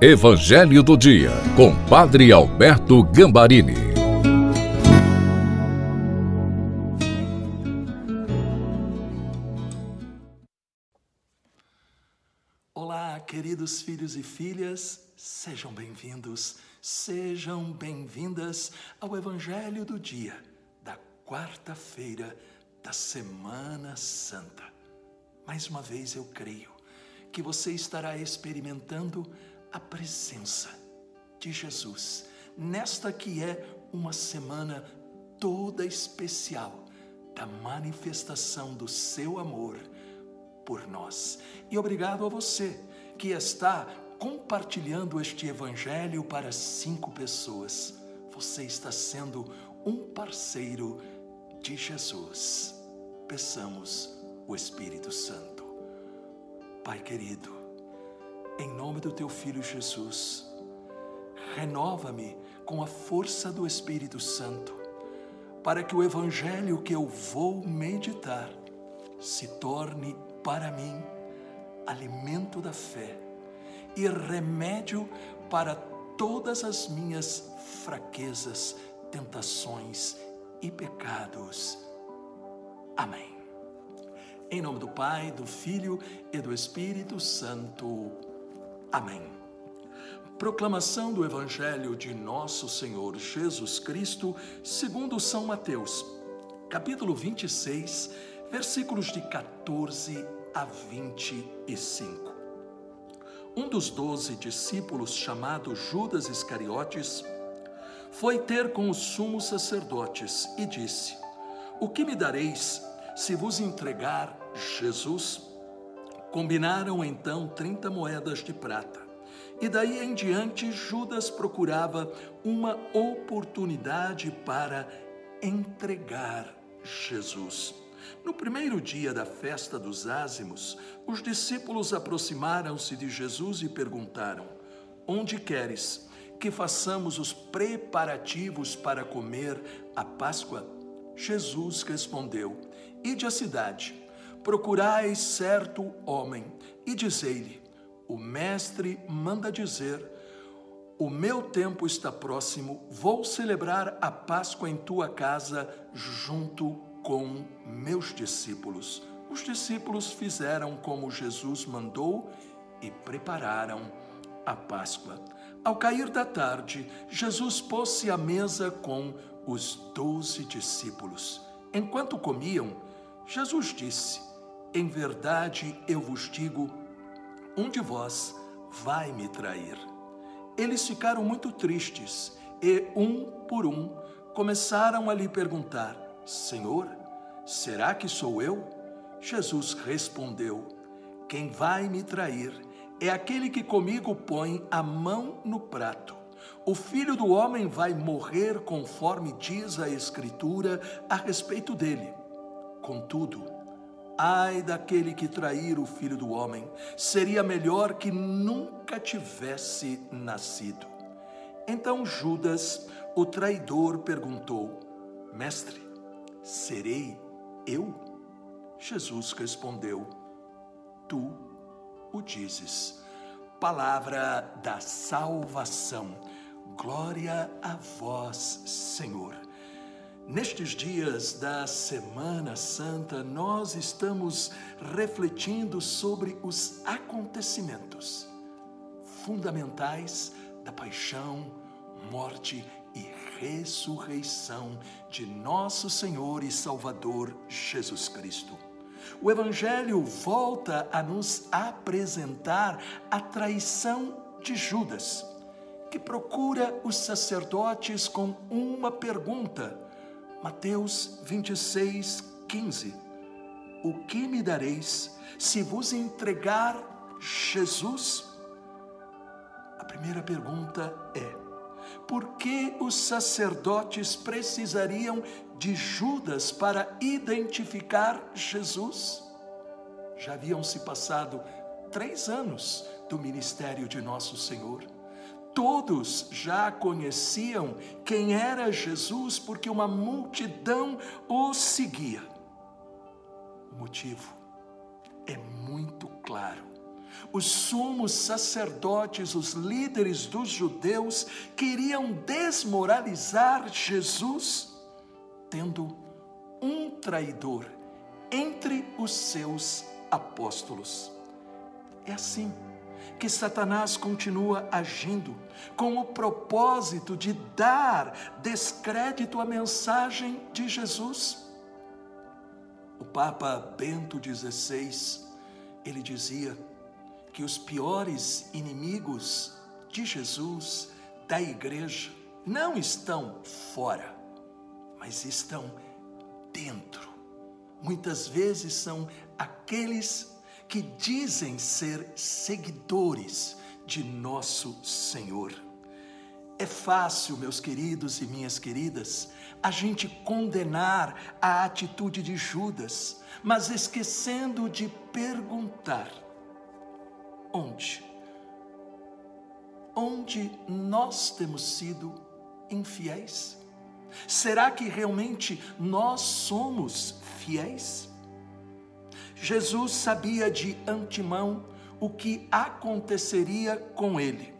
Evangelho do Dia, com Padre Alberto Gambarini. Olá, queridos filhos e filhas, sejam bem-vindos, sejam bem-vindas ao Evangelho do Dia, da quarta-feira da Semana Santa. Mais uma vez eu creio que você estará experimentando a presença de Jesus nesta que é uma semana toda especial da manifestação do seu amor por nós. E obrigado a você que está compartilhando este evangelho para cinco pessoas. Você está sendo um parceiro de Jesus. Peçamos o Espírito Santo. Pai querido, em nome do teu filho Jesus, renova-me com a força do Espírito Santo, para que o evangelho que eu vou meditar se torne para mim alimento da fé e remédio para todas as minhas fraquezas, tentações e pecados. Amém. Em nome do Pai, do Filho e do Espírito Santo. Amém. Proclamação do Evangelho de Nosso Senhor Jesus Cristo, segundo São Mateus, capítulo 26, versículos de 14 a 25. Um dos doze discípulos, chamado Judas Iscariotes, foi ter com os sumos sacerdotes e disse: O que me dareis se vos entregar Jesus? Combinaram então 30 moedas de prata. E daí em diante, Judas procurava uma oportunidade para entregar Jesus. No primeiro dia da festa dos ázimos, os discípulos aproximaram-se de Jesus e perguntaram: Onde queres que façamos os preparativos para comer a Páscoa? Jesus respondeu: Ide à cidade procurai certo homem e dizei-lhe: O mestre manda dizer: O meu tempo está próximo, vou celebrar a Páscoa em tua casa junto com meus discípulos. Os discípulos fizeram como Jesus mandou e prepararam a Páscoa. Ao cair da tarde, Jesus pôs-se à mesa com os doze discípulos. Enquanto comiam, Jesus disse: em verdade eu vos digo: um de vós vai me trair. Eles ficaram muito tristes e, um por um, começaram a lhe perguntar: Senhor, será que sou eu? Jesus respondeu: Quem vai me trair é aquele que comigo põe a mão no prato. O filho do homem vai morrer conforme diz a Escritura a respeito dele. Contudo, Ai daquele que trair o filho do homem, seria melhor que nunca tivesse nascido. Então Judas, o traidor, perguntou: Mestre, serei eu? Jesus respondeu: Tu o dizes. Palavra da salvação. Glória a vós, Senhor. Nestes dias da Semana Santa, nós estamos refletindo sobre os acontecimentos fundamentais da paixão, morte e ressurreição de nosso Senhor e Salvador Jesus Cristo. O Evangelho volta a nos apresentar a traição de Judas, que procura os sacerdotes com uma pergunta Mateus 26, 15. O que me dareis se vos entregar Jesus? A primeira pergunta é: por que os sacerdotes precisariam de Judas para identificar Jesus? Já haviam se passado três anos do ministério de Nosso Senhor Todos já conheciam quem era Jesus porque uma multidão o seguia. O motivo é muito claro. os sumos sacerdotes, os líderes dos judeus, queriam desmoralizar Jesus, tendo um traidor entre os seus apóstolos. É assim que Satanás continua agindo com o propósito de dar descrédito à mensagem de Jesus. O Papa Bento XVI, ele dizia que os piores inimigos de Jesus, da igreja, não estão fora, mas estão dentro. Muitas vezes são aqueles que dizem ser seguidores de nosso Senhor. É fácil, meus queridos e minhas queridas, a gente condenar a atitude de Judas, mas esquecendo de perguntar: onde? Onde nós temos sido infiéis? Será que realmente nós somos fiéis? Jesus sabia de antemão o que aconteceria com ele.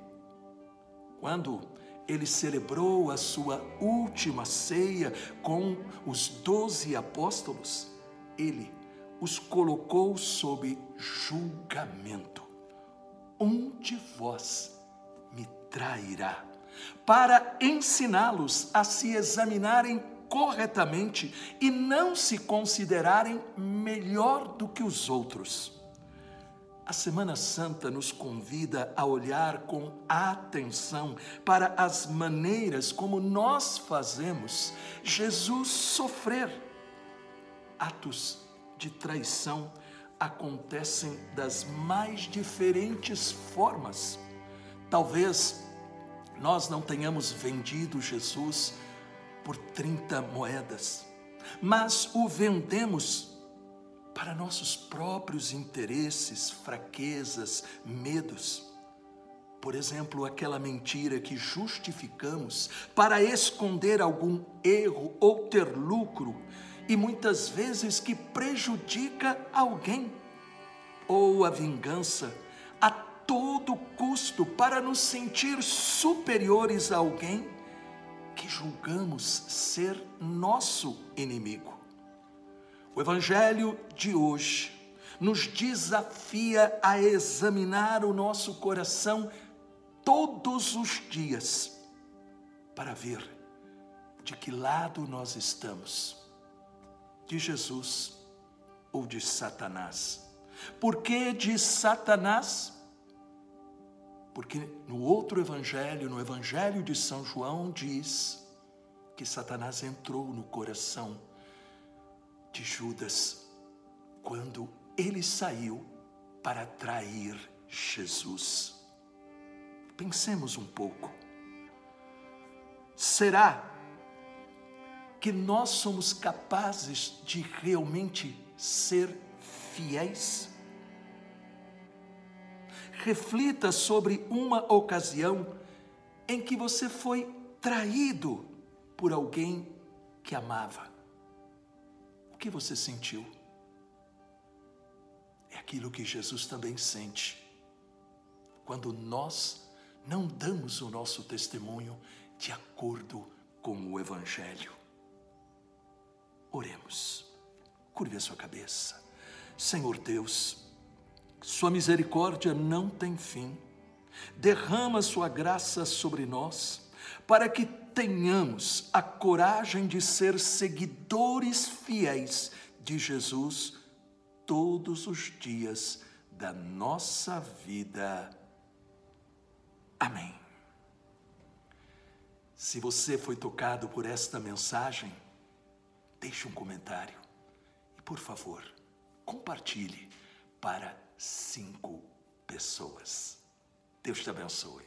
Quando ele celebrou a sua última ceia com os doze apóstolos, ele os colocou sob julgamento. Um de vós me trairá, para ensiná-los a se examinarem corretamente e não se considerarem melhor do que os outros. A Semana Santa nos convida a olhar com atenção para as maneiras como nós fazemos Jesus sofrer. Atos de traição acontecem das mais diferentes formas. Talvez nós não tenhamos vendido Jesus por 30 moedas, mas o vendemos para nossos próprios interesses, fraquezas, medos. Por exemplo, aquela mentira que justificamos para esconder algum erro ou ter lucro e muitas vezes que prejudica alguém, ou a vingança a todo custo para nos sentir superiores a alguém que julgamos ser nosso inimigo. O Evangelho de hoje nos desafia a examinar o nosso coração todos os dias para ver de que lado nós estamos, de Jesus ou de Satanás. Por que de Satanás? Porque no outro evangelho, no evangelho de São João, diz que Satanás entrou no coração de Judas quando ele saiu para trair Jesus. Pensemos um pouco. Será que nós somos capazes de realmente ser fiéis? Reflita sobre uma ocasião em que você foi traído por alguém que amava. O que você sentiu? É aquilo que Jesus também sente. Quando nós não damos o nosso testemunho de acordo com o Evangelho. Oremos. Curve a sua cabeça. Senhor Deus, sua misericórdia não tem fim. Derrama Sua graça sobre nós, para que tenhamos a coragem de ser seguidores fiéis de Jesus todos os dias da nossa vida. Amém. Se você foi tocado por esta mensagem, deixe um comentário e, por favor, compartilhe para cinco pessoas. Deus te abençoe.